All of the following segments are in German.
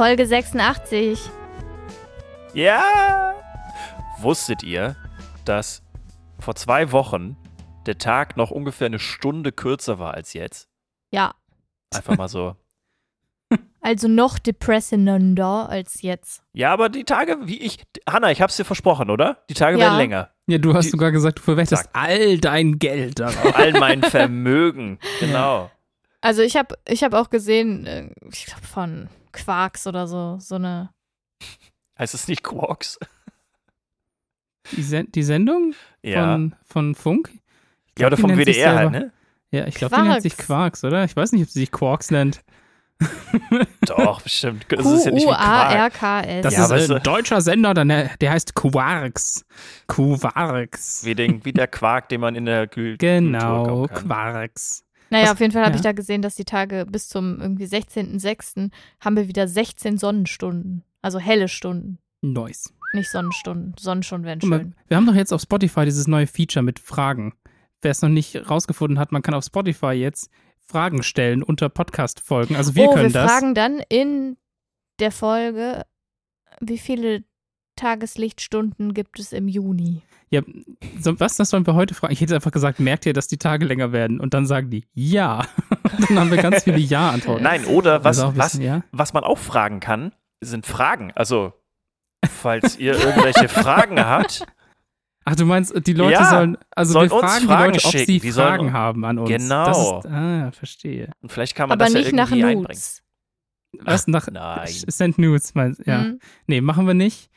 Folge 86. Ja! Wusstet ihr, dass vor zwei Wochen der Tag noch ungefähr eine Stunde kürzer war als jetzt? Ja, Einfach mal so. also noch depressender als jetzt. Ja, aber die Tage, wie ich. Hanna, ich hab's dir versprochen, oder? Die Tage Ja. werden länger. Ja, du hast Die- sogar gesagt, du verwendest Sag. all dein Geld darauf. All mein Vermögen. Genau. Also ich habe ich hab auch gesehen, äh, ich glaube von Quarks oder so, so eine. Heißt es nicht Quarks? Die, Sen die Sendung Ja. von, von Funk? Ich ja, oder vom WDR halt, ne? Ja, ich glaube, die nennt sich Quarks. Oder? Ich weiß nicht, ob sie sich Quarks nennt. Doch, bestimmt. Das ist ja nicht wie Quark. Q-U-A-R-K-S. Das Ja, ist weißt ein deutscher Sender, der, der heißt Quarks. Quarks. Wie, den, wie der Quark, den man in der Kühl Genau. Quarks. Naja, Was- auf jeden Fall habe ja. ich da gesehen, dass die Tage bis zum irgendwie 16.06. haben wir wieder 16 Sonnenstunden. Also helle Stunden. Nice. Nicht Sonnenstunden. Sonnenstunden wären Guck mal, schön. wir haben doch jetzt auf Spotify dieses neue Feature mit Fragen. Wer es noch nicht rausgefunden hat, man kann auf Spotify jetzt Fragen stellen unter Podcast-Folgen. Also wir oh, können wir das. fragen dann in der Folge, wie viele Tageslichtstunden gibt es im Juni? Ja, so, was, das sollen wir heute fragen? Ich hätte einfach gesagt, merkt ihr, dass die Tage länger werden? Und dann sagen die, ja. Und dann haben wir ganz viele Ja-Antworten. Nein, oder was, ein was, bisschen, ja? was man auch fragen kann, sind Fragen. Also, falls ihr irgendwelche Fragen habt, Ach, du meinst, die Leute Ja, sollen, also sollen wir uns fragen Fragen die Leute, ob schicken. sie Die sollen- Fragen haben an uns. Genau. Das ist, ah, verstehe. und vielleicht kann man Aber das nicht ja nach irgendwie einbringen. Nudes. Was nach Nein. Send News, meinst ja. Hm? Nee, machen wir nicht.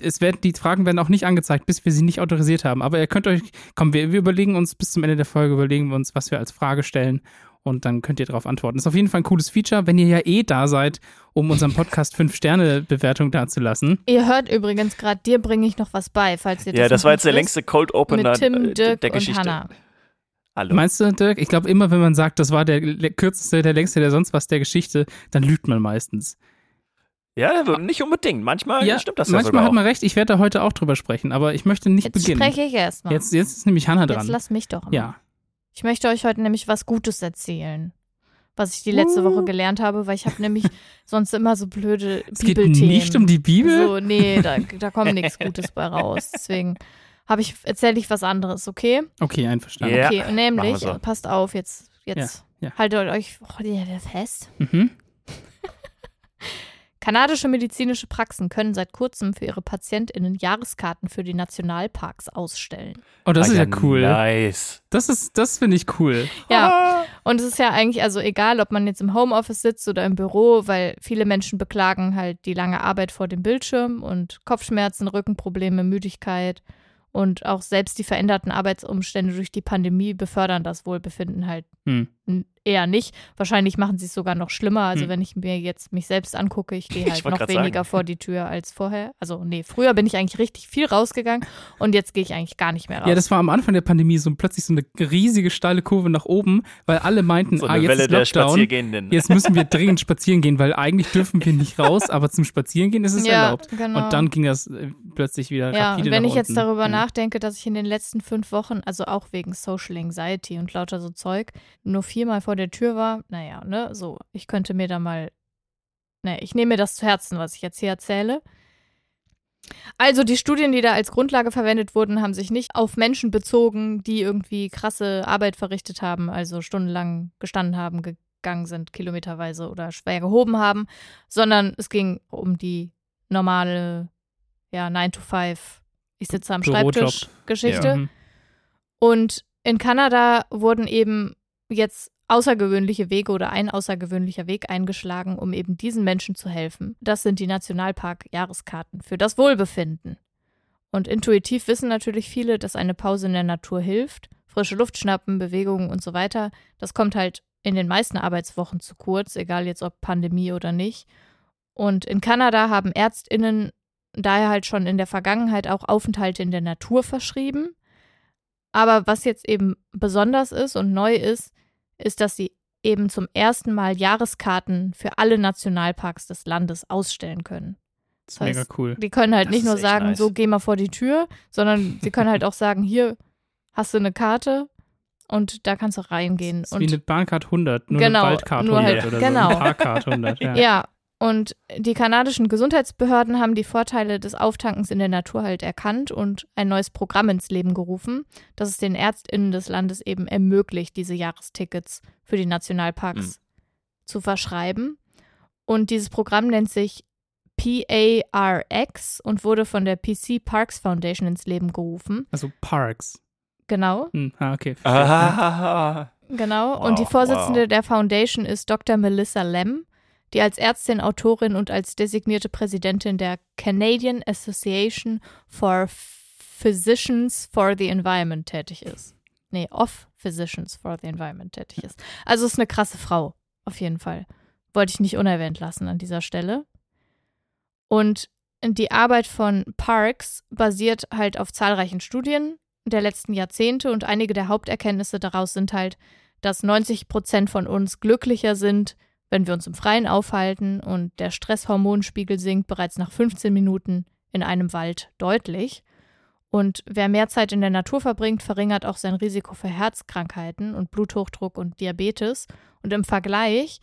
Es werden, die Fragen werden auch nicht angezeigt, bis wir sie nicht autorisiert haben. Aber ihr könnt euch, komm, wir, wir überlegen uns bis zum Ende der Folge, überlegen wir uns, was wir als Frage stellen. Und dann könnt ihr darauf antworten. Das ist auf jeden Fall ein cooles Feature, wenn ihr ja eh da seid, um unserem Podcast 5-Sterne-Bewertung dazulassen. Ihr hört übrigens gerade, dir bringe ich noch was bei, falls ihr das Ja, das war jetzt der längste Cold Opener Mit Tim, äh, Dirk der und Geschichte. Hannah. Hallo. Meinst du, Dirk? Ich glaube, immer wenn man sagt, das war der kürzeste, der längste, der sonst was der Geschichte, dann lügt man meistens. Ja, nicht unbedingt. Manchmal stimmt das ja manchmal sogar hat man recht. Ich werde da heute auch drüber sprechen, aber ich möchte nicht Jetzt beginnen. spreche ich erstmal. Jetzt, jetzt ist nämlich Hannah Jetzt dran. lass mich doch mal. Ja. Ich möchte euch heute nämlich was Gutes erzählen. Was ich die letzte Uh. Woche gelernt habe, weil ich habe nämlich sonst immer so blöde Es geht Bibelthemen. nicht um die Bibel. So, nee, da, da kommt nichts Gutes bei raus. Deswegen habe ich, erzähle ich was anderes, okay? Okay, einverstanden. Ja, okay, nämlich, so. passt auf, jetzt, jetzt Ja, ja. haltet euch oh, ja, fest. Mhm. Kanadische medizinische Praxen können seit kurzem für ihre PatientInnen Jahreskarten für die Nationalparks ausstellen. Oh, das Ah, ist ja cool. Nice. Das ist, das finde ich cool. Ja, und es ist ja eigentlich, also egal, ob man jetzt im Homeoffice sitzt oder im Büro, weil viele Menschen beklagen halt die lange Arbeit vor dem Bildschirm und Kopfschmerzen, Rückenprobleme, Müdigkeit und auch selbst die veränderten Arbeitsumstände durch die Pandemie befördern das Wohlbefinden halt Hm. Eher nicht. Wahrscheinlich machen sie es sogar noch schlimmer. Also Hm. wenn ich mir jetzt mich selbst angucke, ich gehe Ich halt wollt noch weniger sagen. vor die Tür als vorher. Also nee, früher bin ich eigentlich richtig viel rausgegangen und jetzt gehe ich eigentlich gar nicht mehr raus. Ja, das war am Anfang der Pandemie so plötzlich so eine riesige steile Kurve nach oben, weil alle meinten, So ah, jetzt Welle ist Lockdown. Jetzt müssen wir dringend spazieren gehen, weil eigentlich dürfen wir nicht raus, aber zum Spazierengehen ist es ja, erlaubt. Genau. Und dann ging das äh, plötzlich wieder Ja, rapide und wenn nach ich jetzt unten. darüber Ja. nachdenke, dass ich in den letzten fünf Wochen, also auch wegen Social Anxiety und lauter so Zeug, nur viermal vor der Tür war, naja, ne, so, ich könnte mir da mal, ne, ich nehme mir das zu Herzen, was ich jetzt hier erzähle. Also die Studien, die da als Grundlage verwendet wurden, haben sich nicht auf Menschen bezogen, die irgendwie krasse Arbeit verrichtet haben, also stundenlang gestanden haben, gegangen sind, kilometerweise oder schwer gehoben haben, sondern es ging um die normale, ja, 9 to 5, ich sitze am Bürojob. Schreibtisch Geschichte. Mhm. Und in Kanada wurden eben jetzt außergewöhnliche Wege oder ein außergewöhnlicher Weg eingeschlagen, um eben diesen Menschen zu helfen. Das sind die Nationalpark-Jahreskarten für das Wohlbefinden. Und intuitiv wissen natürlich viele, dass eine Pause in der Natur hilft. Frische Luft schnappen, Bewegungen und so weiter. Das kommt halt in den meisten Arbeitswochen zu kurz, egal jetzt ob Pandemie oder nicht. Und in Kanada haben ÄrztInnen daher halt schon in der Vergangenheit auch Aufenthalte in der Natur verschrieben. Aber was jetzt eben besonders ist und neu ist, ist, dass sie eben zum ersten Mal Jahreskarten für alle Nationalparks des Landes ausstellen können. Das ist mega cool. Die können halt Das nicht nur sagen, nice. so geh mal vor die Tür, sondern sie können halt auch sagen, hier hast du eine Karte und da kannst du reingehen. Das ist wie Und eine Bahncard 100, nur Genau, eine Waldcard nur 100 halt- oder genau. so eine Parkcard 100. Ja. ja, Und die kanadischen Gesundheitsbehörden haben die Vorteile des Auftankens in der Natur halt erkannt und ein neues Programm ins Leben gerufen, das es den ÄrztInnen des Landes eben ermöglicht, diese Jahrestickets für die Nationalparks mhm. zu verschreiben. Und dieses Programm nennt sich PARX und wurde von der PC Parks Foundation ins Leben gerufen. Also Parks. Genau. Hm, ah, okay. Ah, genau. Wow, und die Vorsitzende wow. der Foundation ist Dr. Melissa Lem die als Ärztin, Autorin und als designierte Präsidentin der Canadian Association for Physicians for the Environment tätig ist. Nee, of Physicians for the Environment tätig ist. Also ist eine krasse Frau, auf jeden Fall. Wollte ich nicht unerwähnt lassen an dieser Stelle. Und die Arbeit von Parks basiert halt auf zahlreichen Studien der letzten Jahrzehnte und einige der Haupterkenntnisse daraus sind halt, dass 90 Prozent von uns glücklicher sind, wenn wir uns im Freien aufhalten und der Stresshormonspiegel sinkt bereits nach 15 Minuten in einem Wald deutlich. Und wer mehr Zeit in der Natur verbringt, verringert auch sein Risiko für Herzkrankheiten und Bluthochdruck und Diabetes. Und im Vergleich,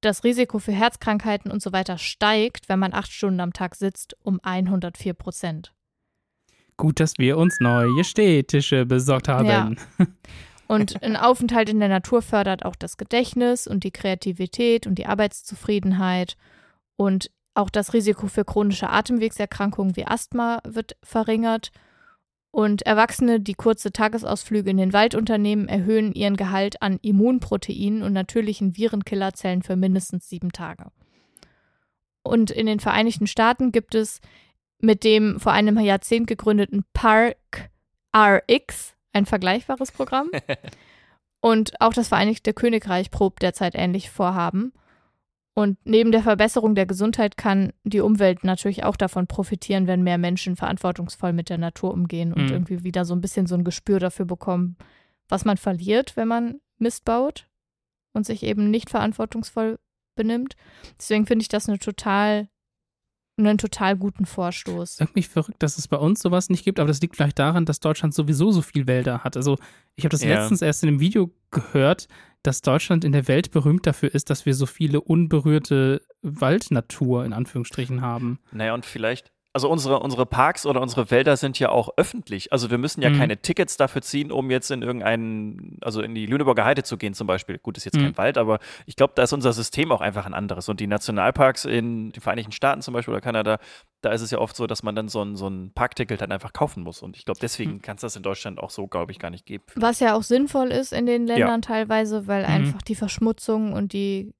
das Risiko für Herzkrankheiten und so weiter steigt, wenn man acht Stunden am Tag sitzt, um 104 Prozent. Gut, dass wir uns neue Städtische besorgt haben. Ja. Und ein Aufenthalt in der Natur fördert auch das Gedächtnis und die Kreativität und die Arbeitszufriedenheit. Und auch das Risiko für chronische Atemwegserkrankungen wie Asthma wird verringert. Und Erwachsene, die kurze Tagesausflüge in den Wald unternehmen, erhöhen ihren Gehalt an Immunproteinen und natürlichen Virenkillerzellen für mindestens sieben Tage. Und in den Vereinigten Staaten gibt es mit dem vor einem Jahrzehnt gegründeten Park RX ein vergleichbares Programm. Und auch das Vereinigte Königreich probt derzeit ähnlich Vorhaben. Und neben der Verbesserung der Gesundheit kann die Umwelt natürlich auch davon profitieren, wenn mehr Menschen verantwortungsvoll mit der Natur umgehen und mhm. irgendwie wieder so ein bisschen so ein Gespür dafür bekommen, was man verliert, wenn man Mist baut und sich eben nicht verantwortungsvoll benimmt. Deswegen finde ich das eine total einen total guten Vorstoß. Irgendwie verrückt, dass es bei uns sowas nicht gibt, aber das liegt vielleicht daran, dass Deutschland sowieso so viel Wälder hat. Also ich habe das ja. letztens erst in einem Video gehört, dass Deutschland in der Welt berühmt dafür ist, dass wir so viele unberührte Waldnatur in Anführungsstrichen haben. Naja, und vielleicht also unsere, unsere Parks oder unsere Wälder sind ja auch öffentlich. Also wir müssen ja mhm. keine Tickets dafür ziehen, um jetzt in irgendeinen, also in die Lüneburger Heide zu gehen zum Beispiel. Gut, ist jetzt mhm. kein Wald, aber ich glaube, da ist unser System auch einfach ein anderes. Und die Nationalparks in den Vereinigten Staaten zum Beispiel oder Kanada, da ist es ja oft so, dass man dann so ein, so ein Parkticket dann einfach kaufen muss. Und ich glaube, deswegen mhm. kann es das in Deutschland auch so, glaube ich, gar nicht geben. Was ja auch sinnvoll ist in den Ländern ja. teilweise, weil mhm. einfach die Verschmutzung und die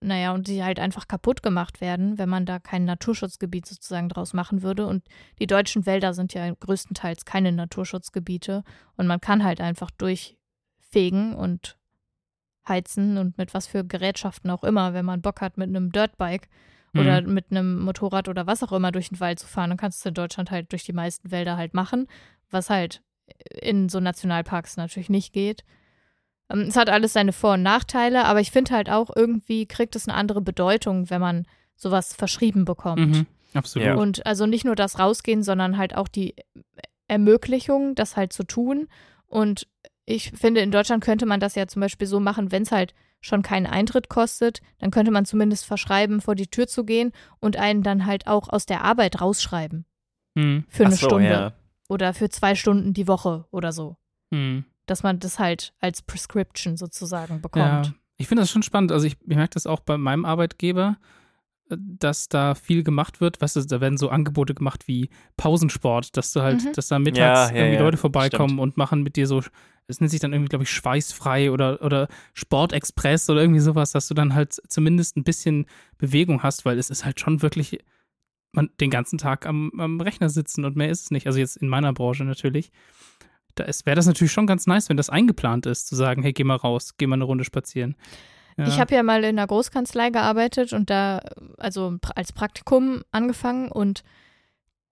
naja, und die halt einfach kaputt gemacht werden, wenn man da kein Naturschutzgebiet sozusagen draus machen würde. Und die deutschen Wälder sind ja größtenteils keine Naturschutzgebiete. Und man kann halt einfach durchfegen und heizen und mit was für Gerätschaften auch immer, wenn man Bock hat, mit einem Dirtbike mhm. oder mit einem Motorrad oder was auch immer durch den Wald zu fahren, dann kannst du es in Deutschland halt durch die meisten Wälder halt machen, was halt in so Nationalparks natürlich nicht geht. Ähm, es hat alles seine Vor- und Nachteile, aber ich finde halt auch, irgendwie kriegt es eine andere Bedeutung, wenn man sowas verschrieben bekommt. Mhm, absolut. Ja. Und also nicht nur das Rausgehen, sondern halt auch die Ermöglichung, das halt zu tun. Und ich finde, in Deutschland könnte man das ja zum Beispiel so machen, wenn es halt schon keinen Eintritt kostet, dann könnte man zumindest verschreiben, vor die Tür zu gehen und einen dann halt auch aus der Arbeit rausschreiben. Mhm. Für eine so, Stunde. Ja. Oder für zwei Stunden die Woche oder so. Mhm dass man das halt als Prescription sozusagen bekommt. Ja, ich finde das schon spannend. Also ich, ich merke das auch bei meinem Arbeitgeber, äh, dass da viel gemacht wird. Weißt du, da werden so Angebote gemacht wie Pausensport, dass du halt, mhm. dass da mittags ja, ja, irgendwie Leute vorbeikommen Stimmt. und machen mit dir so, es nennt sich dann irgendwie, glaube ich, schweißfrei oder, oder Sportexpress oder irgendwie sowas, dass du dann halt zumindest ein bisschen Bewegung hast, weil es ist halt schon wirklich man den ganzen Tag am, am Rechner sitzen und mehr ist es nicht. Also jetzt in meiner Branche natürlich da wäre das natürlich schon ganz nice, wenn das eingeplant ist, zu sagen, hey, geh mal raus, geh mal eine Runde spazieren. Ja. Ich habe ja mal in einer Großkanzlei gearbeitet und da, also als Praktikum angefangen und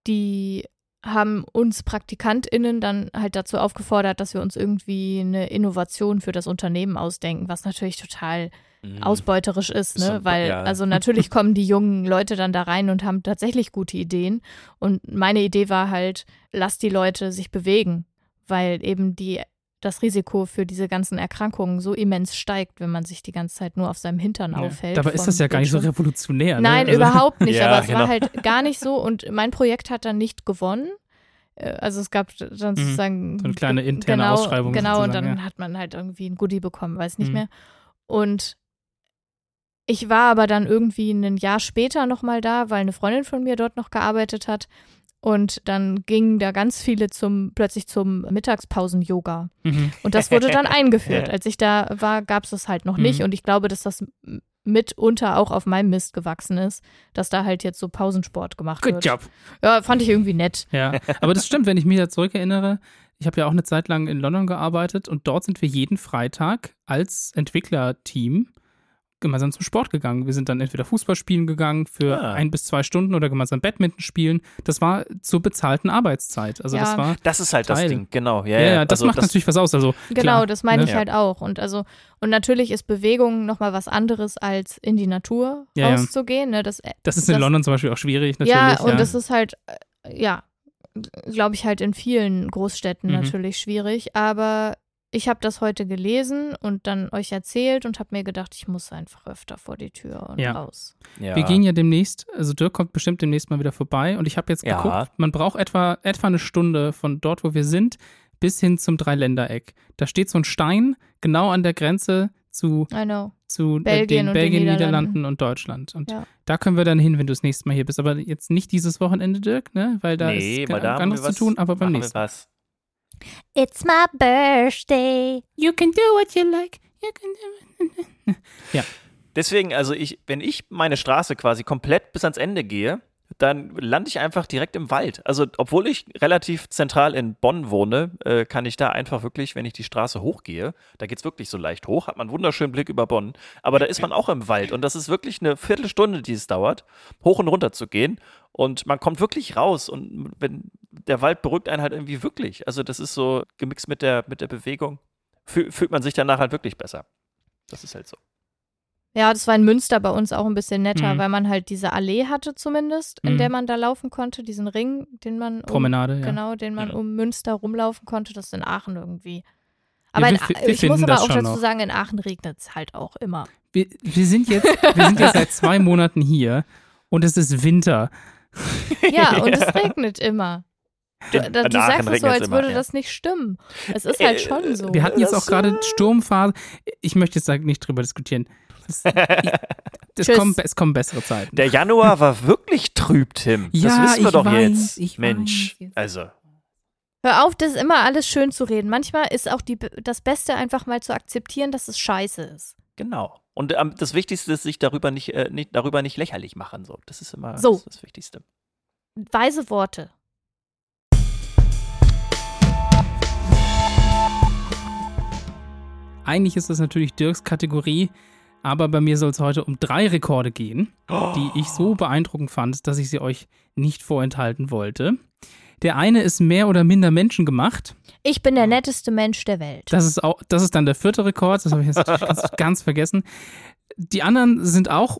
die haben uns PraktikantInnen dann halt dazu aufgefordert, dass wir uns irgendwie eine Innovation für das Unternehmen ausdenken, was natürlich total mhm. ausbeuterisch ist, ne? So, Weil, ja. also natürlich kommen die jungen Leute dann da rein und haben tatsächlich gute Ideen. Und meine Idee war halt, lass die Leute sich bewegen weil eben die das Risiko für diese ganzen Erkrankungen so immens steigt, wenn man sich die ganze Zeit nur auf seinem Hintern Ja. aufhält. Dabei ist das ja gar nicht so revolutionär. Ne? Nein, Also- überhaupt nicht. Ja, aber es genau. war halt gar nicht so. Und mein Projekt hat dann nicht gewonnen. Äh, Also es gab dann sozusagen Mhm. So eine kleine interne genau, Ausschreibung Genau, und dann ja. hat man halt irgendwie ein Goodie bekommen, weiß nicht Mhm. mehr. Und ich war aber dann irgendwie ein Jahr später nochmal da, weil eine Freundin von mir dort noch gearbeitet hat. Und dann gingen da ganz viele zum plötzlich zum Mittagspausen-Yoga. Mhm. Und das wurde dann eingeführt. Als ich da war, gab es das halt noch nicht. Mhm. Und ich glaube, dass das mitunter auch auf meinem Mist gewachsen ist, dass da halt jetzt so Pausensport gemacht Good wird. job. Ja, fand ich irgendwie nett. Ja, aber das stimmt, wenn ich mich da zurückerinnere. Ich habe ja auch eine Zeit lang in London gearbeitet und dort sind wir jeden Freitag als Entwicklerteam gemeinsam zum Sport gegangen. Wir sind dann entweder Fußball spielen gegangen für Ah. ein bis zwei Stunden oder gemeinsam Badminton spielen. Das war zur bezahlten Arbeitszeit. Also Ja. das war, Das ist halt das Teil. Ding, genau. Ja, ja, ja, das also macht natürlich was aus. Also Genau, klar, das meine ne? ich halt auch. Und also, und natürlich ist Bewegung nochmal was anderes, als in die Natur Ja, rauszugehen. Ne? Das, Das ist in das- London zum Beispiel auch schwierig, natürlich. Ja, und das ist halt, äh, ja, glaube ich, halt in vielen Großstädten Mhm. natürlich schwierig. Aber ich habe das heute gelesen und dann euch erzählt und habe mir gedacht, ich muss einfach öfter vor die Tür und Ja. raus. ja. Wir gehen ja demnächst, also Dirk kommt bestimmt demnächst mal wieder vorbei und ich habe jetzt Ja. geguckt, man braucht etwa, etwa eine Stunde von dort, wo wir sind, bis hin zum Dreiländereck. Da steht so ein Stein genau an der Grenze zu, zu äh, Belgien den und den Belgien, Niederlanden. Niederlanden und Deutschland. Und Ja. da können wir dann hin, wenn du das nächste Mal hier bist. Aber jetzt nicht dieses Wochenende, Dirk, ne? Weil da nee, ist weil da haben anderes zu tun, aber beim nächsten Mal. It's my birthday. You can do what you like. You can do Deswegen, also ich, wenn ich meine Straße quasi komplett bis ans Ende gehe, dann lande ich einfach direkt im Wald. Also, obwohl ich relativ zentral in Bonn wohne, äh, kann ich da einfach wirklich, wenn ich die Straße hochgehe, da geht es wirklich so leicht hoch, hat man einen wunderschönen Blick über Bonn, aber da ist man auch im Wald und das ist wirklich eine Viertelstunde, die es dauert, hoch und runter zu gehen und man kommt wirklich raus und wenn der Wald beruhigt einen halt irgendwie wirklich. Also, das ist so gemixt mit der, mit der Bewegung, fühl, fühlt man sich danach halt wirklich besser. Das ist halt so. Ja, das war in Münster bei uns auch ein bisschen netter, Mhm. weil man halt diese Allee hatte zumindest, in Mhm. der man da laufen konnte, diesen Ring, den man um, Promenade, ja. genau, den man Ja. um Münster rumlaufen konnte, das ist in Aachen irgendwie. Aber wir in, wir ich muss aber auch schon dazu noch. sagen, in Aachen regnet es halt auch immer. Wir, wir, sind jetzt, wir sind jetzt seit zwei Monaten hier und es ist Winter. Ja, und es regnet immer. Du, da, du sagst es so, als immer, würde ja. das nicht stimmen. Es ist halt Äh, schon so. Wir hatten jetzt auch gerade äh, Sturmphase. Ich möchte jetzt nicht drüber diskutieren. Es, ich, es, kommen, es kommen bessere Zeiten. Der Januar war wirklich trüb, Tim. Das Ja, wissen wir ich doch weiß, jetzt. ich Mensch. weiß. Also, Hör auf, das immer alles schön zu reden. Manchmal ist auch die, das Beste einfach mal zu akzeptieren, dass es scheiße ist. genau. Und ähm, das Wichtigste ist, sich darüber nicht, äh, nicht, darüber nicht lächerlich machen. So. Das ist immer So. das, das Wichtigste. Weise Worte. Eigentlich ist das natürlich Dirks Kategorie, aber bei mir soll es heute um drei Rekorde gehen, die ich so beeindruckend fand, dass ich sie euch nicht vorenthalten wollte. Der eine ist mehr oder minder menschengemacht. Ich bin der netteste Mensch der Welt. Das ist, auch, das ist dann der vierte Rekord, das habe ich jetzt natürlich ganz, ganz vergessen. Die anderen sind auch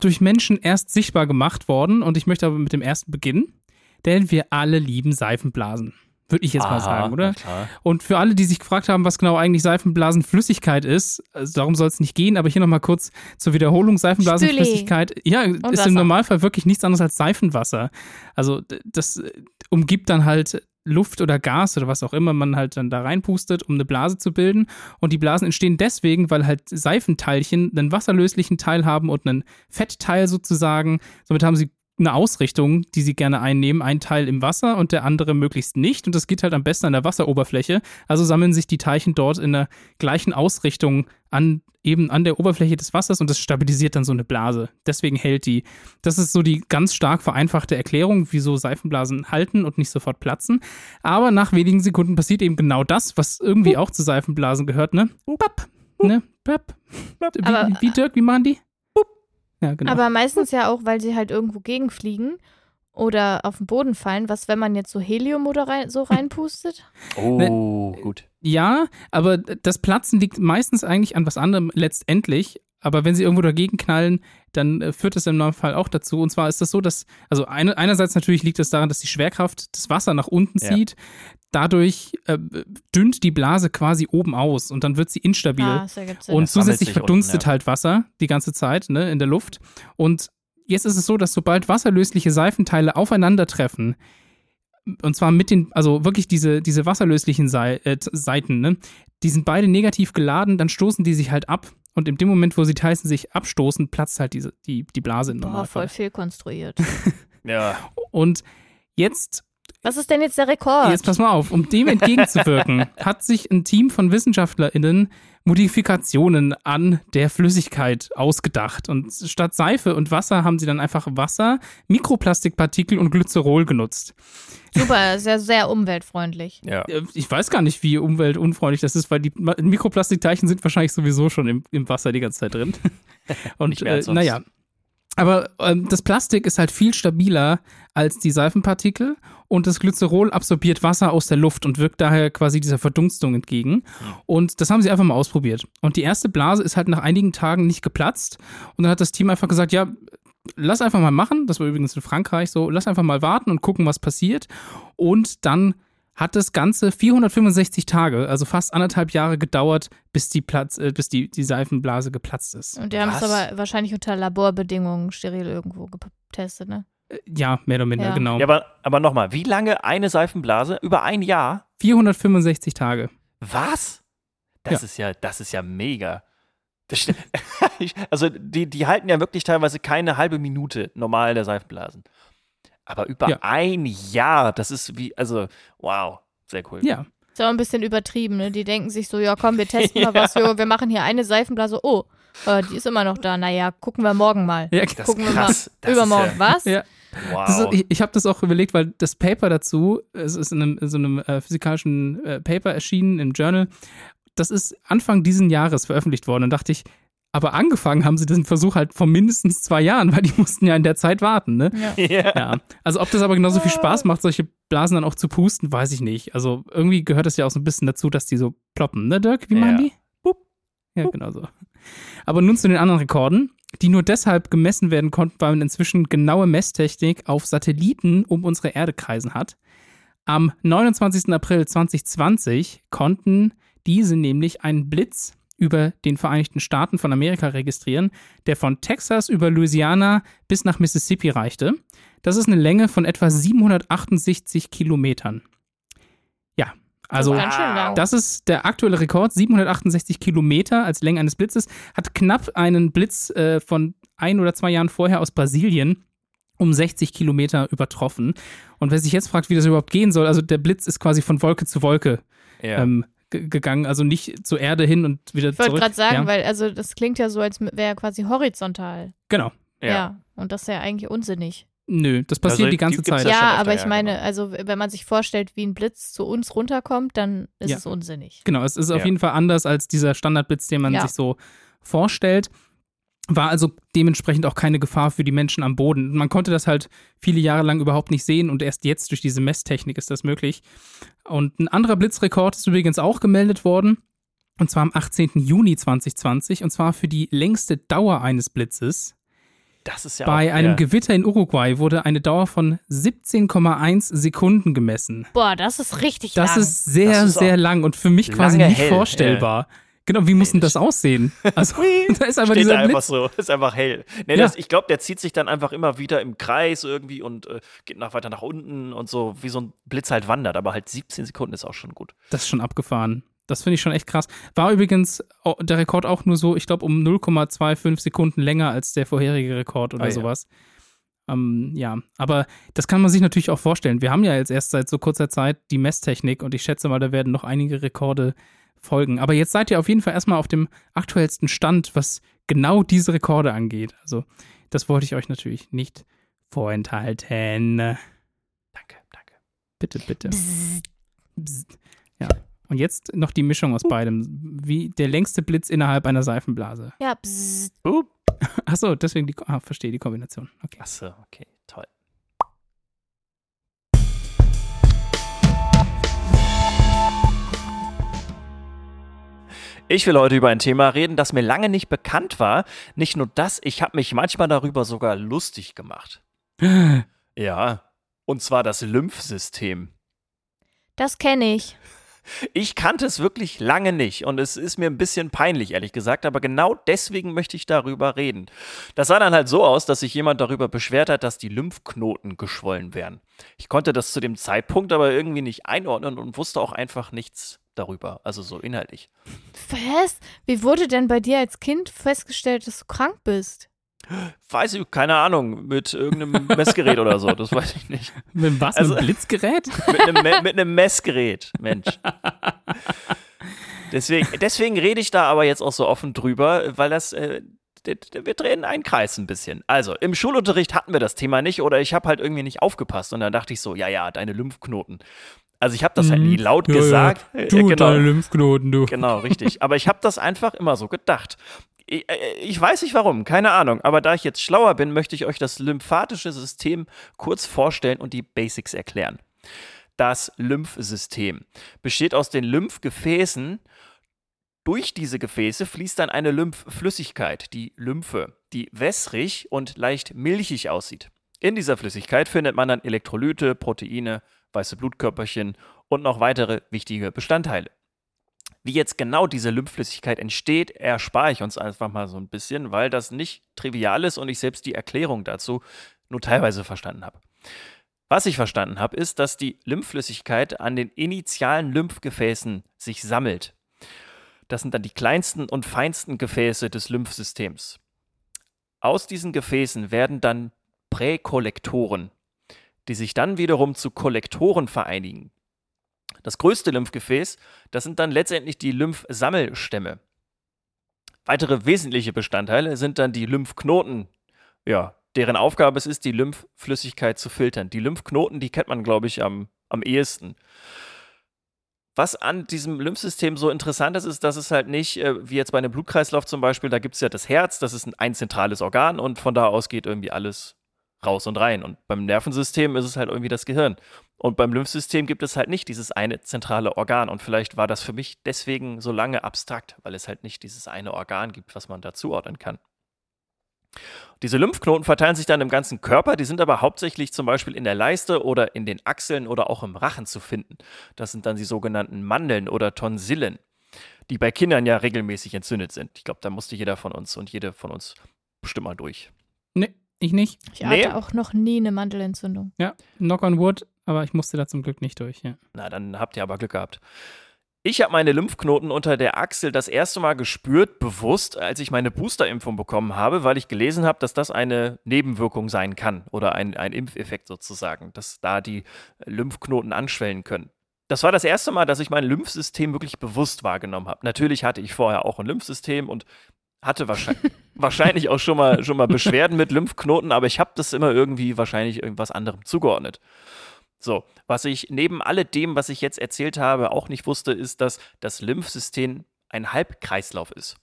durch Menschen erst sichtbar gemacht worden und ich möchte aber mit dem ersten beginnen, denn wir alle lieben Seifenblasen. Würde ich jetzt mal Aha, sagen, oder? Und für alle, die sich gefragt haben, was genau eigentlich Seifenblasenflüssigkeit ist, also darum soll es nicht gehen, aber hier nochmal kurz zur Wiederholung. Seifenblasenflüssigkeit, ja, ist Wasser. im Normalfall wirklich nichts anderes als Seifenwasser. Also das äh, umgibt dann halt Luft oder Gas oder was auch immer man halt dann da reinpustet, um eine Blase zu bilden. Und die Blasen entstehen deswegen, weil halt Seifenteilchen einen wasserlöslichen Teil haben und einen Fettteil sozusagen. Somit haben sie eine Ausrichtung, die sie gerne einnehmen. Ein Teil im Wasser und der andere möglichst nicht. Und das geht halt am besten an der Wasseroberfläche. Also sammeln sich die Teilchen dort in der gleichen Ausrichtung an eben an der Oberfläche des Wassers und das stabilisiert dann so eine Blase. Deswegen hält die. Das ist so die ganz stark vereinfachte Erklärung, wieso Seifenblasen halten und nicht sofort platzen. Aber nach wenigen Sekunden passiert eben genau das, was irgendwie auch zu Seifenblasen gehört, ne? Papp. Ne? Papp. Wie, wie Dirk, wie machen die? Ja, genau. Aber meistens ja auch, weil sie halt irgendwo gegenfliegen oder auf den Boden fallen. Was, wenn man jetzt so Helium oder rein, so reinpustet? Oh, gut. Ja, aber das Platzen liegt meistens eigentlich an was anderem letztendlich. Aber wenn sie irgendwo dagegen knallen, dann äh, führt das im Normalfall auch dazu. Und zwar ist das so, dass, also eine, einerseits natürlich liegt es daran, dass die Schwerkraft das Wasser nach unten Ja. Dadurch äh, dünnt die Blase quasi oben aus und dann wird sie instabil. Ah, und zusätzlich verdunstet unten, ja. halt Wasser die ganze Zeit ne, in der Luft. Und jetzt ist es so, dass sobald wasserlösliche Seifenteile aufeinandertreffen, und zwar mit den, also wirklich diese, diese wasserlöslichen Sei äh, Seiten, ne, die sind beide negativ geladen, dann stoßen die sich halt ab. Und in dem Moment, wo sie Tyson sich abstoßen, platzt halt diese, die, die Blase im Boah, voll fehlkonstruiert. Ja. Und jetzt Was ist denn jetzt der Rekord? Jetzt pass mal auf, um dem entgegenzuwirken, hat sich ein Team von WissenschaftlerInnen Modifikationen an der Flüssigkeit ausgedacht. Und statt Seife und Wasser haben sie dann einfach Wasser, Mikroplastikpartikel und Glycerol genutzt. Super, sehr, sehr umweltfreundlich. Ja. Äh, Ich weiß gar nicht, wie umweltunfreundlich das ist, weil die Mikroplastikteilchen sind wahrscheinlich sowieso schon im, im Wasser die ganze Zeit drin. Und Nicht mehr als äh, sonst. naja. Aber ähm, das Plastik ist halt viel stabiler als die Seifenpartikel und das Glycerol absorbiert Wasser aus der Luft und wirkt daher quasi dieser Verdunstung entgegen. Und das haben sie einfach mal ausprobiert. Und die erste Blase ist halt nach einigen Tagen nicht geplatzt. Und dann hat das Team einfach gesagt, ja, lass einfach mal machen. Das war übrigens in Frankreich so. Lass einfach mal warten und gucken, was passiert. Und dann hat das Ganze 465 Tage, also fast anderthalb Jahre gedauert, bis die, Platz, äh, bis die, die Seifenblase geplatzt ist. Und die haben es aber wahrscheinlich unter Laborbedingungen steril irgendwo getestet, ne? Äh, Ja, mehr oder minder, Ja. genau. Ja, aber, aber nochmal, wie lange eine Seifenblase? Über ein Jahr? 465 Tage. Was? Das Ja. ist ja, das ist ja mega. Also die, die halten ja wirklich teilweise keine halbe Minute normal der Seifenblasen. Aber über Ja. ein Jahr, das ist wie, also, wow, sehr cool. Ja. Ist auch ein bisschen übertrieben, ne? Die denken sich so, ja komm, wir testen mal was, wir, wir machen hier eine Seifenblase. Oh, äh, die ist immer noch da. Naja, gucken wir morgen mal. ja Das gucken ist wir krass. mal. Das Übermorgen. Ist was? Ja. ja, wow. Das ist, ich ich habe das auch überlegt, weil das Paper dazu, es ist in, einem, in so einem äh, physikalischen äh, Paper erschienen im Journal, das ist Anfang diesen Jahres veröffentlicht worden. Und dachte ich, aber angefangen haben sie diesen Versuch halt vor mindestens zwei Jahren, weil die mussten ja in der Zeit warten, ne? Ja. ja. Ja. Also ob das aber genauso viel Spaß macht, solche Blasen dann auch zu pusten, weiß ich nicht. Also irgendwie gehört es ja auch so ein bisschen dazu, dass die so ploppen, ne, Dirk? Wie machen Ja. die? Bup. Ja, genau so. Aber nun zu den anderen Rekorden, die nur deshalb gemessen werden konnten, weil man inzwischen genaue Messtechnik auf Satelliten um unsere Erde kreisen hat. Am 29. April 2020 konnten diese nämlich einen Blitz über den Vereinigten Staaten von Amerika registrieren, der von Texas über Louisiana bis nach Mississippi reichte. Das ist eine Länge von etwa 768 Kilometern. Ja, also Ganz schön lang. das ist der aktuelle Rekord, 768 Kilometer als Länge eines Blitzes, hat knapp einen Blitz äh, von ein oder zwei Jahren vorher aus Brasilien um 60 Kilometer übertroffen. Und wer sich jetzt fragt, wie das überhaupt gehen soll, also der Blitz ist quasi von Wolke zu Wolke ja. ähm, gegangen, also nicht zur Erde hin und wieder Ich wollte zurück. gerade sagen, ja, weil also das klingt ja so, als wäre er quasi horizontal. genau. Ja. Und das ist ja eigentlich unsinnig. Nö, das passiert Also, die ganze Zeit. ja Ja, aber ich ja, meine, genau. also wenn man sich vorstellt, wie ein Blitz zu uns runterkommt, dann ist Ja. es unsinnig. Genau, es ist auf Ja. jeden Fall anders als dieser Standardblitz, den man Ja. sich so vorstellt. War also dementsprechend auch keine Gefahr für die Menschen am Boden. Man konnte das halt viele Jahre lang überhaupt nicht sehen und erst jetzt durch diese Messtechnik ist das möglich. Und ein anderer Blitzrekord ist übrigens auch gemeldet worden. Und zwar am 18. Juni 2020. Und zwar für die längste Dauer eines Blitzes. das ist ja Bei auch, einem ja. Gewitter in Uruguay wurde eine Dauer von 17,1 Sekunden gemessen. Boah, das ist richtig Das lang. ist sehr, Das ist sehr auch lang und für mich quasi nicht hell, vorstellbar. Genau, wie muss denn das aussehen? Also, da ist einfach Steht dieser einfach Blitz. so, ist einfach hell. Nee, Ja. das, ich glaube, der zieht sich dann einfach immer wieder im Kreis irgendwie und äh, geht nach, weiter nach unten und so, wie so ein Blitz halt wandert. Aber halt 17 Sekunden ist auch schon gut. Das ist schon abgefahren. Das finde ich schon echt krass. War übrigens der Rekord auch nur so, ich glaube, um 0,25 Sekunden länger als der vorherige Rekord oder Ah, ja. sowas. Ähm, ja, aber das kann man sich natürlich auch vorstellen. Wir haben ja jetzt erst seit so kurzer Zeit die Messtechnik und ich schätze mal, da werden noch einige Rekorde folgen. Aber jetzt seid ihr auf jeden Fall erstmal auf dem aktuellsten Stand, was genau diese Rekorde angeht. Also, das wollte ich euch natürlich nicht vorenthalten. Danke, danke. Bitte, bitte. Bzzzt. Bzzt. Ja. Und jetzt noch die Mischung aus beidem. Wie der längste Blitz innerhalb einer Seifenblase. Ja, bzzzt. Uh. Achso, deswegen die. Ah, verstehe die Kombination. Okay. Achso, okay, toll. Ich will heute über ein Thema reden, das mir lange nicht bekannt war. Nicht nur das, ich habe mich manchmal darüber sogar lustig gemacht. Ja, und zwar das Lymphsystem. Das kenne ich. Ich kannte es wirklich lange nicht und es ist mir ein bisschen peinlich, ehrlich gesagt, aber genau deswegen möchte ich darüber reden. Das sah dann halt so aus, dass sich jemand darüber beschwert hat, dass die Lymphknoten geschwollen wären. Ich konnte das zu dem Zeitpunkt aber irgendwie nicht einordnen und wusste auch einfach nichts darüber, also so inhaltlich. Was? Wie wurde denn bei dir als Kind festgestellt, dass du krank bist? Weiß ich, keine Ahnung, mit irgendeinem Messgerät oder so, das weiß ich nicht. Mit was? Also, mit einem Blitzgerät? Mit einem, mit einem Messgerät, Mensch. Deswegen, deswegen rede ich da aber jetzt auch so offen drüber, weil das, äh, wir drehen einen Kreis ein bisschen. Also, im Schulunterricht hatten wir das Thema nicht oder ich habe halt irgendwie nicht aufgepasst und dann dachte ich so, ja, ja, deine Lymphknoten. Also ich habe das halt nie mhm. laut ja, gesagt. Ja. Du, genau. deine Lymphknoten, du. Genau, richtig. Aber ich habe das einfach immer so gedacht. Ich, äh, ich, weiß nicht warum, keine Ahnung. Aber da ich jetzt schlauer bin, möchte ich euch das lymphatische System kurz vorstellen und die Basics erklären. Das Lymphsystem besteht aus den Lymphgefäßen. Durch diese Gefäße fließt dann eine Lymphflüssigkeit, die Lymphe, die wässrig und leicht milchig aussieht. In dieser Flüssigkeit findet man dann Elektrolyte, Proteine, weiße Blutkörperchen und noch weitere wichtige Bestandteile. Wie jetzt genau diese Lymphflüssigkeit entsteht, erspare ich uns einfach mal so ein bisschen, weil das nicht trivial ist und ich selbst die Erklärung dazu nur teilweise verstanden habe. Was ich verstanden habe, ist, dass die Lymphflüssigkeit an den initialen Lymphgefäßen sich sammelt. Das sind dann die kleinsten und feinsten Gefäße des Lymphsystems. Aus diesen Gefäßen werden dann Präkollektoren, die sich dann wiederum zu Kollektoren vereinigen. Das größte Lymphgefäß, das sind dann letztendlich die Lymphsammelstämme. Weitere wesentliche Bestandteile sind dann die Lymphknoten, ja, deren Aufgabe es ist, die Lymphflüssigkeit zu filtern. Die Lymphknoten, die kennt man, glaube ich, am, am ehesten. Was an diesem Lymphsystem so interessant ist, ist, dass es halt nicht, äh, wie jetzt bei einem Blutkreislauf zum Beispiel, da gibt es ja das Herz, das ist ein, ein zentrales Organ und von da aus geht irgendwie alles raus und rein. Und beim Nervensystem ist es halt irgendwie das Gehirn. Und beim Lymphsystem gibt es halt nicht dieses eine zentrale Organ. Und vielleicht war das für mich deswegen so lange abstrakt, weil es halt nicht dieses eine Organ gibt, was man da zuordnen kann. Diese Lymphknoten verteilen sich dann im ganzen Körper, die sind aber hauptsächlich zum Beispiel in der Leiste oder in den Achseln oder auch im Rachen zu finden. Das sind dann die sogenannten Mandeln oder Tonsillen, die bei Kindern ja regelmäßig entzündet sind. Ich glaube, da musste jeder von uns und jede von uns bestimmt mal durch. Nee, ich nicht. Ich hatte nee. auch noch nie eine Mandelentzündung. Ja, knock on wood, aber ich musste da zum Glück nicht durch, ja. Na, dann habt ihr aber Glück gehabt. Ich habe meine Lymphknoten unter der Achsel das erste Mal gespürt, bewusst, als ich meine Boosterimpfung bekommen habe, weil ich gelesen habe, dass das eine Nebenwirkung sein kann oder ein, ein Impfeffekt sozusagen, dass da die Lymphknoten anschwellen können. Das war das erste Mal, dass ich mein Lymphsystem wirklich bewusst wahrgenommen habe. Natürlich hatte ich vorher auch ein Lymphsystem und hatte wahrscheinlich, wahrscheinlich auch schon mal, schon mal Beschwerden mit Lymphknoten, aber ich habe das immer irgendwie wahrscheinlich irgendwas anderem zugeordnet. So, was ich neben alledem, was ich jetzt erzählt habe, auch nicht wusste, ist, dass das Lymphsystem ein Halbkreislauf ist.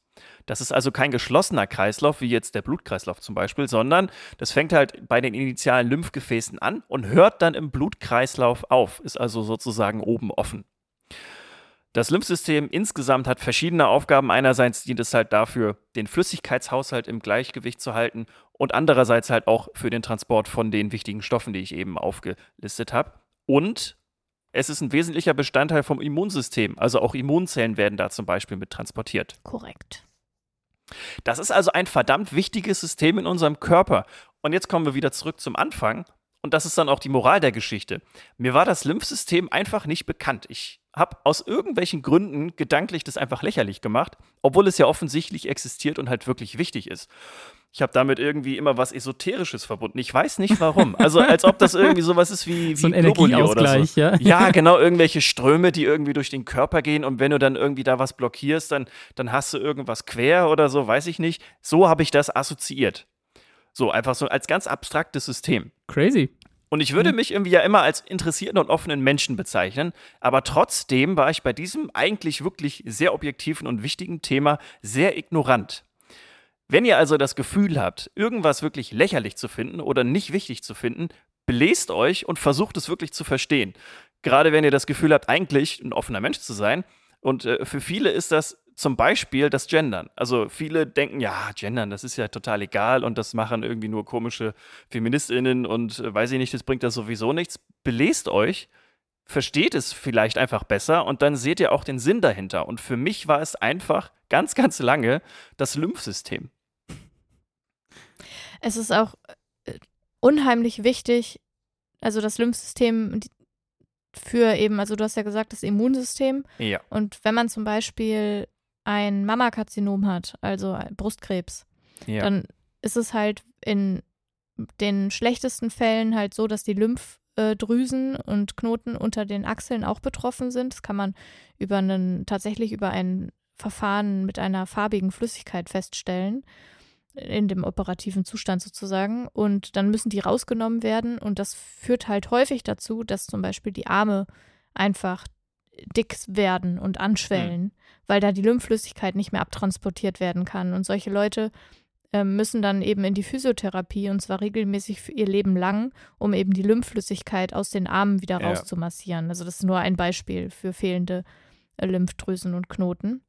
Das ist also kein geschlossener Kreislauf, wie jetzt der Blutkreislauf zum Beispiel, sondern das fängt halt bei den initialen Lymphgefäßen an und hört dann im Blutkreislauf auf, ist also sozusagen oben offen. Das Lymphsystem insgesamt hat verschiedene Aufgaben. Einerseits dient es halt dafür, den Flüssigkeitshaushalt im Gleichgewicht zu halten und andererseits halt auch für den Transport von den wichtigen Stoffen, die ich eben aufgelistet habe. Und es ist ein wesentlicher Bestandteil vom Immunsystem. Also auch Immunzellen werden da zum Beispiel mit transportiert. Korrekt. Das ist also ein verdammt wichtiges System in unserem Körper. Und jetzt kommen wir wieder zurück zum Anfang. Und das ist dann auch die Moral der Geschichte. Mir war das Lymphsystem einfach nicht bekannt. Ich habe aus irgendwelchen Gründen gedanklich das einfach lächerlich gemacht, obwohl es ja offensichtlich existiert und halt wirklich wichtig ist. Ich habe damit irgendwie immer was Esoterisches verbunden. Ich weiß nicht warum. Also als ob das irgendwie sowas ist wie, wie so ein Energieausgleich, so. ja? Ja, genau, irgendwelche Ströme, die irgendwie durch den Körper gehen und wenn du dann irgendwie da was blockierst, dann, dann hast du irgendwas quer oder so, weiß ich nicht. So habe ich das assoziiert. So, einfach so als ganz abstraktes System. Crazy. Und ich würde mich irgendwie ja immer als interessierten und offenen Menschen bezeichnen, aber trotzdem war ich bei diesem eigentlich wirklich sehr objektiven und wichtigen Thema sehr ignorant. Wenn ihr also das Gefühl habt, irgendwas wirklich lächerlich zu finden oder nicht wichtig zu finden, belest euch und versucht es wirklich zu verstehen. Gerade wenn ihr das Gefühl habt, eigentlich ein offener Mensch zu sein. Und äh, für viele ist das zum Beispiel das Gendern. Also viele denken, ja, Gendern, das ist ja total egal und das machen irgendwie nur komische Feministinnen und äh, weiß ich nicht, das bringt da sowieso nichts. Belest euch. versteht es vielleicht einfach besser und dann seht ihr auch den Sinn dahinter. Und für mich war es einfach ganz, ganz lange das Lymphsystem. Es ist auch äh, unheimlich wichtig, also das Lymphsystem für eben, also du hast ja gesagt, das Immunsystem. Ja. Und wenn man zum Beispiel ein Mammakarzinom hat, also Brustkrebs, ja. dann ist es halt in den schlechtesten Fällen halt so, dass die Lymphdrüsen und Knoten unter den Achseln auch betroffen sind. Das kann man über einen, tatsächlich über ein Verfahren mit einer farbigen Flüssigkeit feststellen in dem operativen Zustand sozusagen. Und dann müssen die rausgenommen werden. Und das führt halt häufig dazu, dass zum Beispiel die Arme einfach dick werden und anschwellen, mhm. weil da die Lymphflüssigkeit nicht mehr abtransportiert werden kann. Und solche Leute äh, müssen dann eben in die Physiotherapie und zwar regelmäßig für ihr Leben lang, um eben die Lymphflüssigkeit aus den Armen wieder ja. rauszumassieren. Also das ist nur ein Beispiel für fehlende äh, Lymphdrüsen und Knoten.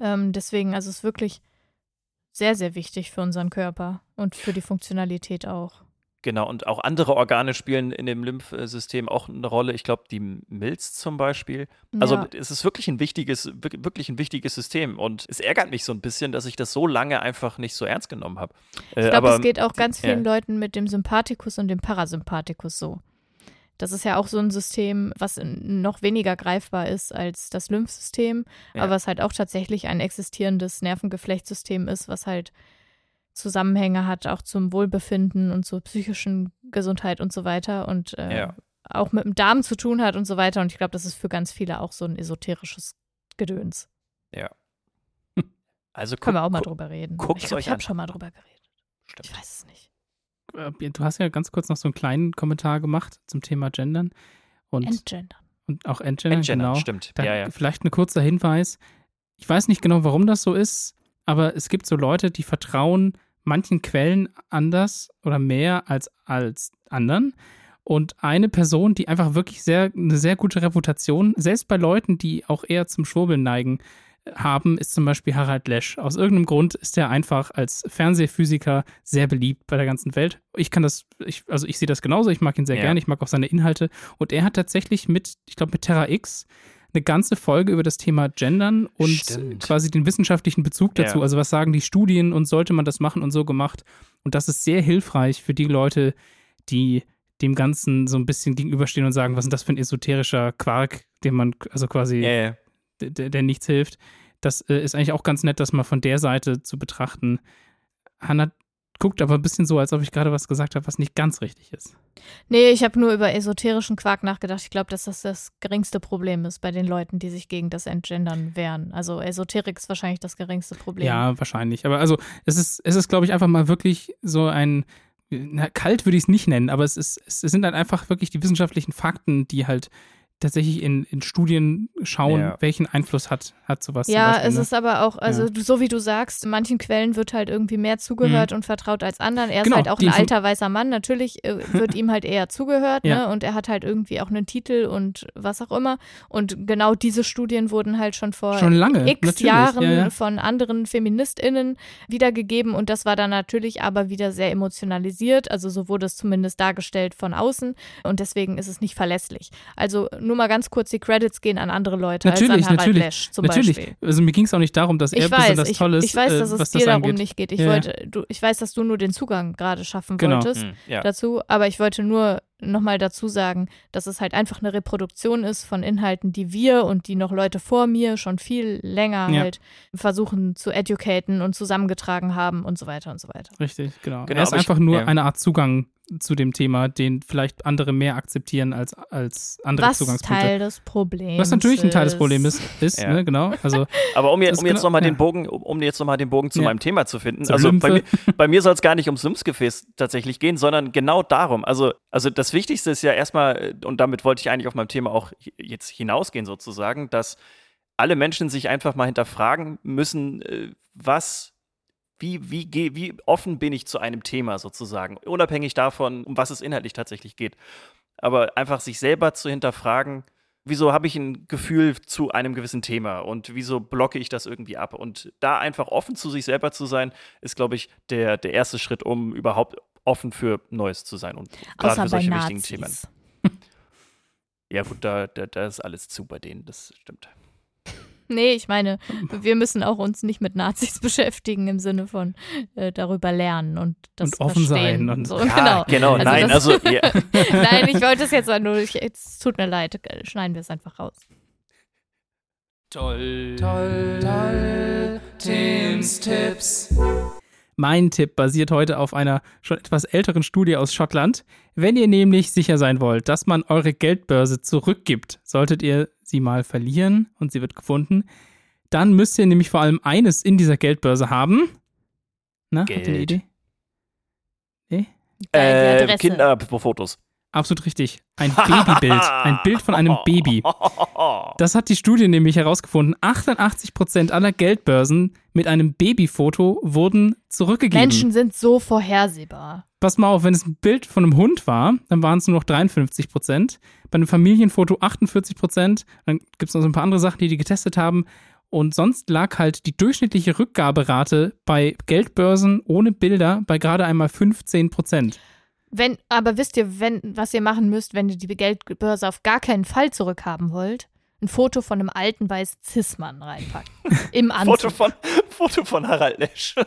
Ähm, deswegen, also es ist wirklich sehr, sehr wichtig für unseren Körper und für die Funktionalität auch. Genau, und auch andere Organe spielen in dem Lymphsystem auch eine Rolle. Ich glaube, die Milz zum Beispiel. Also ja. es ist wirklich ein wichtiges, wirklich ein wichtiges System. Und es ärgert mich so ein bisschen, dass ich das so lange einfach nicht so ernst genommen habe. Äh, ich glaube, es geht auch ganz vielen ja. Leuten mit dem Sympathikus und dem Parasympathikus so. Das ist ja auch so ein System, was noch weniger greifbar ist als das Lymphsystem, ja. aber was halt auch tatsächlich ein existierendes Nervengeflechtssystem ist, was halt Zusammenhänge hat, auch zum Wohlbefinden und zur psychischen Gesundheit und so weiter und äh, ja. auch mit dem Darm zu tun hat und so weiter. Und ich glaube, das ist für ganz viele auch so ein esoterisches Gedöns. Ja. Also können wir auch mal drüber reden. Guckt ich glaube, ich habe schon mal drüber geredet. Stimmt. Ich weiß es nicht. Äh, du hast ja ganz kurz noch so einen kleinen Kommentar gemacht zum Thema Gendern. Und, Entgendern. Und auch Entgendern, Entgendern genau. stimmt. Ja, ja. Vielleicht ein kurzer Hinweis. Ich weiß nicht genau, warum das so ist, aber es gibt so Leute, die vertrauen manchen Quellen anders oder mehr als, als anderen. Und eine Person, die einfach wirklich sehr, eine sehr gute Reputation, selbst bei Leuten, die auch eher zum Schwurbeln neigen, haben, ist zum Beispiel Harald Lesch. Aus irgendeinem Grund ist er einfach als Fernsehphysiker sehr beliebt bei der ganzen Welt. Ich kann das, ich, also ich sehe das genauso, ich mag ihn sehr ja. gerne, ich mag auch seine Inhalte. Und er hat tatsächlich mit, ich glaube, mit Terra X eine ganze Folge über das Thema Gendern und Stimmt. quasi den wissenschaftlichen Bezug dazu. Ja. Also was sagen die Studien und sollte man das machen und so gemacht. Und das ist sehr hilfreich für die Leute, die dem Ganzen so ein bisschen gegenüberstehen und sagen, was ist das für ein esoterischer Quark, den man, also quasi, ja, ja. Der, der, nichts hilft. Das äh, ist eigentlich auch ganz nett, das mal von der Seite zu betrachten. Hannah guckt aber ein bisschen so, als ob ich gerade was gesagt habe, was nicht ganz richtig ist. Nee, ich habe nur über esoterischen Quark nachgedacht. Ich glaube, dass das das geringste Problem ist bei den Leuten, die sich gegen das Entgendern wehren. Also Esoterik ist wahrscheinlich das geringste Problem. Ja, wahrscheinlich. Aber also es ist, es ist, glaube ich, einfach mal wirklich so ein, na, kalt würde ich es nicht nennen, aber es, ist, es sind halt einfach wirklich die wissenschaftlichen Fakten, die halt tatsächlich in, in Studien schauen, ja. welchen Einfluss hat, hat sowas. Ja, Beispiel, es ne? ist aber auch, also ja. so wie du sagst, manchen Quellen wird halt irgendwie mehr zugehört mhm. und vertraut als anderen. Er ist genau, halt auch ein alter weißer Mann. Natürlich äh, wird ihm halt eher zugehört, ja. ne? Und er hat halt irgendwie auch einen Titel und was auch immer. Und genau diese Studien wurden halt schon vor schon lange, x Jahren von anderen FeministInnen wiedergegeben und das war dann natürlich aber wieder sehr emotionalisiert. Also so wurde es zumindest dargestellt von außen und deswegen ist es nicht verlässlich. Also nur mal ganz kurz, die Credits gehen an andere Leute natürlich, als an Harald natürlich, Lesch zum natürlich. Beispiel. Also mir ging es auch nicht darum, dass er ich weiß, besonders ich, toll ist. Ich weiß, dass äh, es dir darum nicht geht. Ich, ja. wollte, du, ich weiß, dass du nur den Zugang gerade schaffen genau. wolltest hm, ja. dazu, aber ich wollte nur nochmal dazu sagen, dass es halt einfach eine Reproduktion ist von Inhalten, die wir und die noch Leute vor mir schon viel länger ja. halt versuchen zu educaten und zusammengetragen haben und so weiter und so weiter. Richtig, genau. genau er ist einfach ich, nur ja. eine Art Zugang zu dem Thema, den vielleicht andere mehr akzeptieren als, als andere Was Zugangspunkte. Teil des Problems Was natürlich ein Teil des Problems ist, ist ja. ne, genau. Also, Aber um, jetzt, um jetzt genau, nochmal ja. den Bogen, um jetzt nochmal den Bogen zu Ja. meinem Thema zu finden. Zur also bei Lymphe. mir, bei mir soll es gar nicht ums Lymphgefäß tatsächlich gehen, sondern genau darum. Also, also das Wichtigste ist ja erstmal, und damit wollte ich eigentlich auf meinem Thema auch jetzt hinausgehen sozusagen, dass alle Menschen sich einfach mal hinterfragen müssen, äh, was wie, wie, wie offen bin ich zu einem Thema sozusagen, unabhängig davon, um was es inhaltlich tatsächlich geht. Aber einfach sich selber zu hinterfragen, wieso habe ich ein Gefühl zu einem gewissen Thema und wieso blocke ich das irgendwie ab? Und da einfach offen zu sich selber zu sein, ist, glaube ich, der, der erste Schritt, um überhaupt offen für Neues zu sein und gerade für bei solche wichtigen Themen. Nazis. Ja, gut, da, da, da ist alles zu bei denen, das stimmt. Nee, ich meine, wir müssen auch uns nicht mit Nazis beschäftigen im Sinne von äh, darüber lernen und das Und offen verstehen. sein und- so. Ja, genau. genau, Also nein, das- also, ja. Nein, ich wollte es jetzt nur, ich, es tut mir leid, schneiden wir es einfach raus. Toll, toll, toll. Tims Tipps. Mein Tipp basiert heute auf einer schon etwas älteren Studie aus Schottland. Wenn ihr nämlich sicher sein wollt, dass man eure Geldbörse zurückgibt, solltet ihr sie mal verlieren und sie wird gefunden, dann müsst ihr nämlich vor allem eines in dieser Geldbörse haben. Na, habt ihr eine Geld. Idee? Nee? Äh. Kinderfotos. Absolut richtig. Ein Babybild. Ein Bild von einem Baby. Das hat die Studie nämlich herausgefunden. 88% aller Geldbörsen mit einem Babyfoto wurden zurückgegeben. Menschen sind so vorhersehbar. Pass mal auf, wenn es ein Bild von einem Hund war, dann waren es nur noch 53%. Bei einem Familienfoto 48%. Dann gibt es noch so ein paar andere Sachen, die die getestet haben. Und sonst lag halt die durchschnittliche Rückgaberate bei Geldbörsen ohne Bilder bei gerade einmal 15%. Wenn, aber wisst ihr, wenn, was ihr machen müsst, wenn ihr die Geldbörse auf gar keinen Fall zurückhaben wollt? Ein Foto von einem alten weißen Cis-Mann reinpacken. Im Anzug. Foto von, Foto von Harald Lesch.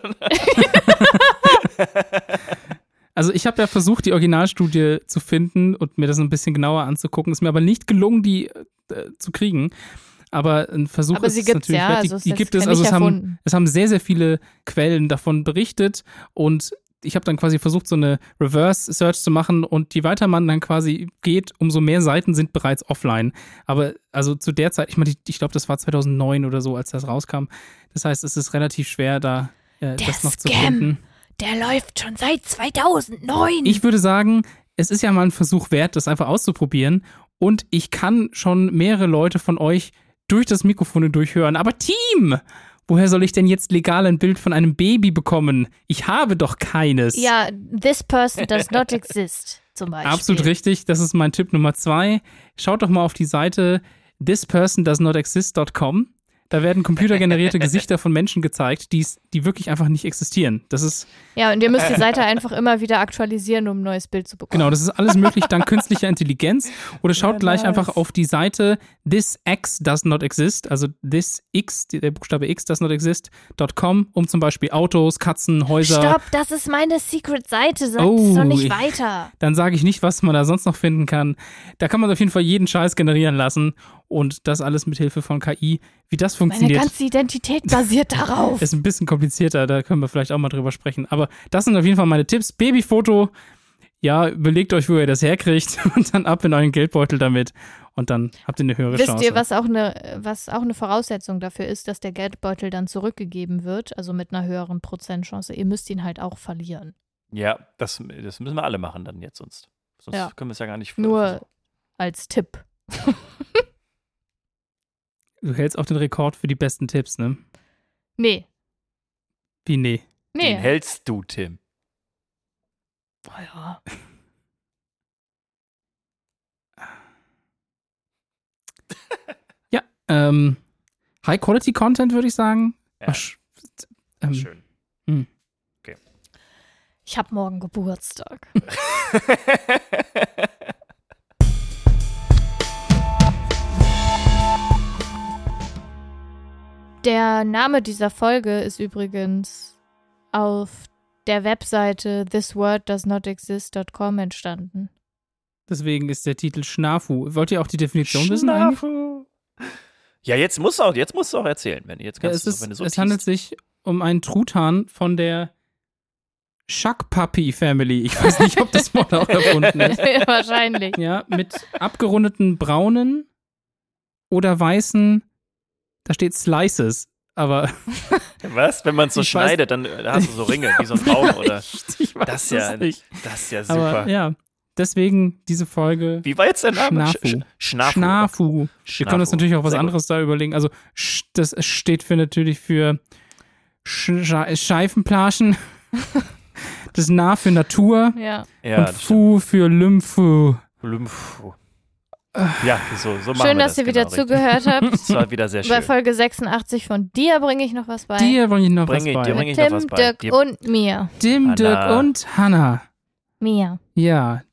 Also ich habe ja versucht, die Originalstudie zu finden und mir das ein bisschen genauer anzugucken. Ist mir aber nicht gelungen, die äh, zu kriegen. Aber ein Versuch Aber ist sie es gibt's natürlich ja, wert. Die, also die gibt es, also es haben, es haben sehr, sehr viele Quellen davon berichtet und ich habe dann quasi versucht, so eine Reverse-Search zu machen und je weiter man dann quasi geht, umso mehr Seiten sind bereits offline. Aber also zu der Zeit, ich meine, ich, ich glaube, das war 2009 oder so, als das rauskam. Das heißt, es ist relativ schwer, da äh, das noch zu Scam. finden. Der läuft schon seit 2009. Ich würde sagen, es ist ja mal ein Versuch wert, das einfach auszuprobieren. Und ich kann schon mehrere Leute von euch durch das Mikrofon durchhören. Aber Team, woher soll ich denn jetzt legal ein Bild von einem Baby bekommen? Ich habe doch keines. ja, this person does not exist, zum Beispiel. Absolut richtig. Das ist mein Tipp Nummer zwei. Schaut doch mal auf die Seite thispersondoesnotexist.com. Da werden computergenerierte Gesichter von Menschen gezeigt, die's, die wirklich einfach nicht existieren. Das ist Ja, und ihr müsst die Seite einfach immer wieder aktualisieren, um ein neues Bild zu bekommen. Genau, das ist alles möglich dank künstlicher Intelligenz. Oder schaut gleich einfach auf die Seite this x does not exist, also this x, der Buchstabe x does not exist.com, um zum Beispiel Autos, Katzen, Häuser. Stopp, das ist meine Secret-Seite. Sagt Oh, es doch nicht ich- weiter. Dann sage ich nicht, was man da sonst noch finden kann. Da kann man auf jeden Fall jeden Scheiß generieren lassen und das alles mit Hilfe von KI. Wie das Meine funktioniert, ganze Identität basiert darauf. ist ein bisschen komplizierter. Da können wir vielleicht auch mal drüber sprechen. Aber das sind auf jeden Fall meine Tipps. Babyfoto. Ja, überlegt euch, wo ihr das herkriegt und dann ab in euren Geldbeutel damit. Und dann habt ihr eine höhere Wisst Chance. ihr, was auch, eine, was auch eine Voraussetzung dafür ist, dass der Geldbeutel dann zurückgegeben wird, also mit einer höheren Prozentchance? Ihr müsst ihn halt auch verlieren. Ja, das, das müssen wir alle machen dann jetzt sonst. Sonst Ja. können wir es ja gar nicht Nur versuchen. als Tipp. Du hältst auch den Rekord für die besten Tipps, ne? Nee. Wie nee? Den Nee. hältst du, Tim. Oh ja. Ja, ähm, High-Quality-Content würde ich sagen. Ja. Ach, ähm, Schön. Ich habe morgen Geburtstag. Der Name dieser Folge ist übrigens auf der Webseite thisworddoesnotexist.com entstanden. Deswegen ist der Titel Schnafu. Wollt ihr auch die Definition wissen eigentlich? Schnafu. Ja, jetzt musst du auch, jetzt musst du auch erzählen, wenn jetzt Ja, kannst es du, wenn du ist, so es handelt teast. sich um einen Truthahn von der Shuck Puppy Family. Ich weiß nicht, ob das Wort auch erfunden ist. Wahrscheinlich. Ja, mit abgerundeten braunen oder weißen, da steht Slices, aber Was? Wenn man es so Ich weiß- schneidet, dann äh, hast du so Ringe, wie so ein Baum, oder? ich weiß Das ist ja, nicht. das ist ja super. Aber ja, deswegen diese Folge Wie war jetzt der Name? Schnafu. Sch- Sch- Schnafu. Schnafu. Wir können uns natürlich auch was Sehr gut. anderes da überlegen. Also das steht für natürlich für Sch Sche- Scheifenplaschen. das Na für Natur Ja. Ja, und das Fu für Lymphu. stimmt. Ja, so, so machen Schön, wir dass das ihr wieder genau, richtig. zugehört habt. Das war wieder sehr Bei schön. Folge 86 von dir bringe ich noch was bei. Dir wollen ich noch was Bringe- bei. dir bring Mit ich noch Tim, was bei. Dirk Dir- und mir. Tim, Hanna. Dirk und Hannah. Mir. Ja,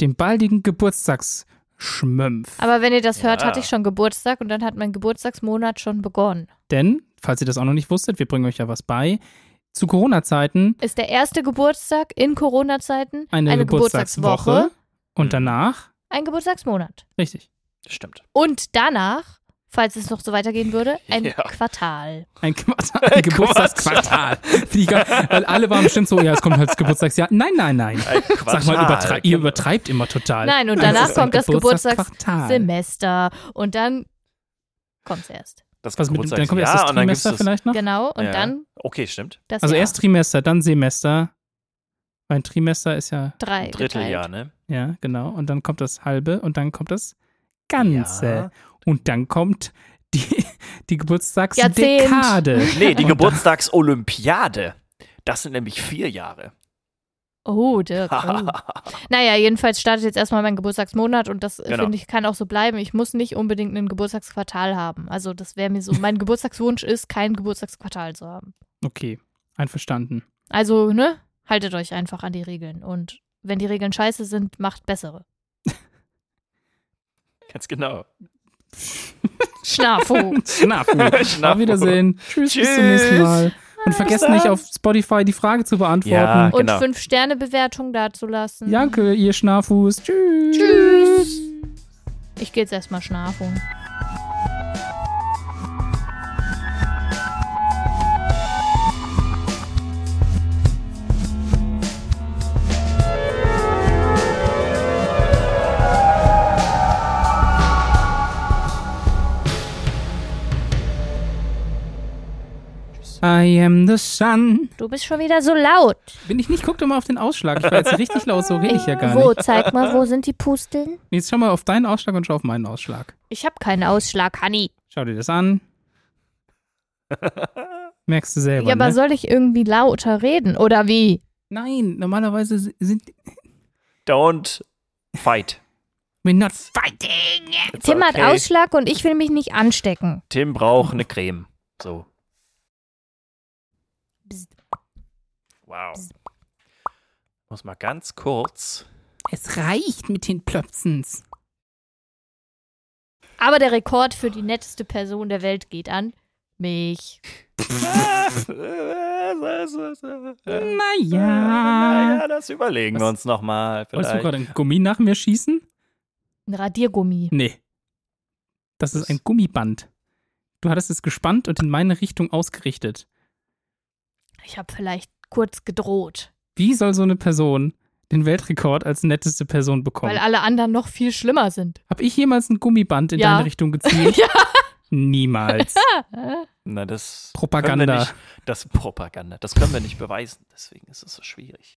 dem baldigen Geburtstagsschnafu Schmömpf. Aber wenn ihr das hört, Ja. hatte ich schon Geburtstag und dann hat mein Geburtstagsmonat schon begonnen. Denn, falls ihr das auch noch nicht wusstet, wir bringen euch ja was bei. Zu Corona-Zeiten Ist der erste Geburtstag in Corona-Zeiten eine, Geburtstagswoche und Mhm. danach, ein Geburtstagsmonat. richtig, Stimmt. Und danach, falls es noch so weitergehen würde, ein Ja. Quartal. ein, Quartal, ein Geburtstagsquartal. Finde ich geil, Weil alle waren bestimmt so, ja, es kommt halt das Geburtstagsjahr. Nein, nein, nein. Ein Sag mal, übertrei ihr übertreibt immer total. Nein, und Es danach ein kommt das Geburtstagsquartal. Geburtstagssemester und dann kommt's erst. Das Was mit, dann kommt erst das Trimester vielleicht noch? Genau, und Ja. dann Okay, stimmt. das Also erst Trimester, dann Semester. Weil ein Trimester ist ja, drei Dritteljahr, ne? ja, genau. Und dann kommt das halbe und dann kommt das Ganze. Ja. Und dann kommt die, die. Geburtstagsdekade. Nee, die Geburtstagsolympiade. Das sind nämlich vier Jahre. Oh, Dirk. Oh. naja, jedenfalls startet jetzt erstmal mein Geburtstagsmonat und das, Genau. finde ich, kann auch so bleiben. Ich muss nicht unbedingt ein Geburtstagsquartal haben. Also, das wäre mir so. Mein Geburtstagswunsch ist, kein Geburtstagsquartal zu haben. Okay, einverstanden. Also, ne? Haltet euch einfach an die Regeln. Und wenn die Regeln scheiße sind, macht bessere. Ganz genau. Schnafu. Schnafu. Schnafu. Auf Wiedersehen. Tschüss, bis zum Tschüss. nächsten Mal. Und vergesst nicht auf Spotify die Frage zu beantworten. Ja. Und Genau. fünf Sterne Bewertung dazulassen. Danke, ihr Schnafus. Tschüss. Tschüss. Ich gehe jetzt erstmal schlafen. I am the sun. Du bist schon wieder so laut. Bin ich nicht? Guck doch mal auf den Ausschlag. Ich war jetzt richtig laut, so rede ich ja gar wo? nicht. Zeig mal, wo sind die Pusteln? Jetzt schau mal auf deinen Ausschlag und schau auf meinen Ausschlag. Ich habe keinen Ausschlag, Hanni. Schau dir das an. Merkst du selber, Ja, aber ne? soll ich irgendwie lauter reden? Oder wie? Nein, normalerweise sind Don't fight. we're not fighting. It's Tim hat okay. Ausschlag und ich will mich nicht anstecken. Tim braucht eine Creme. So. Bzz. Wow. Muss mal ganz kurz. Es reicht mit den Plöpsens. Aber der Rekord für die netteste Person der Welt geht an mich. Naja. Naja, das überlegen wir uns nochmal. Wolltest du gerade ein Gummi nach mir schießen? Ein Radiergummi. Nee. Das ist ein Gummiband. Du hattest es gespannt und in meine Richtung ausgerichtet. Ich habe vielleicht kurz gedroht, Wie soll so eine Person den Weltrekord als netteste Person bekommen? weil alle anderen noch viel schlimmer sind. Hab ich jemals ein Gummiband in Ja. deine Richtung gezielt? Ja. Niemals. Na, das Propaganda. Nicht, das Propaganda. Das können wir nicht beweisen. Deswegen ist es so schwierig.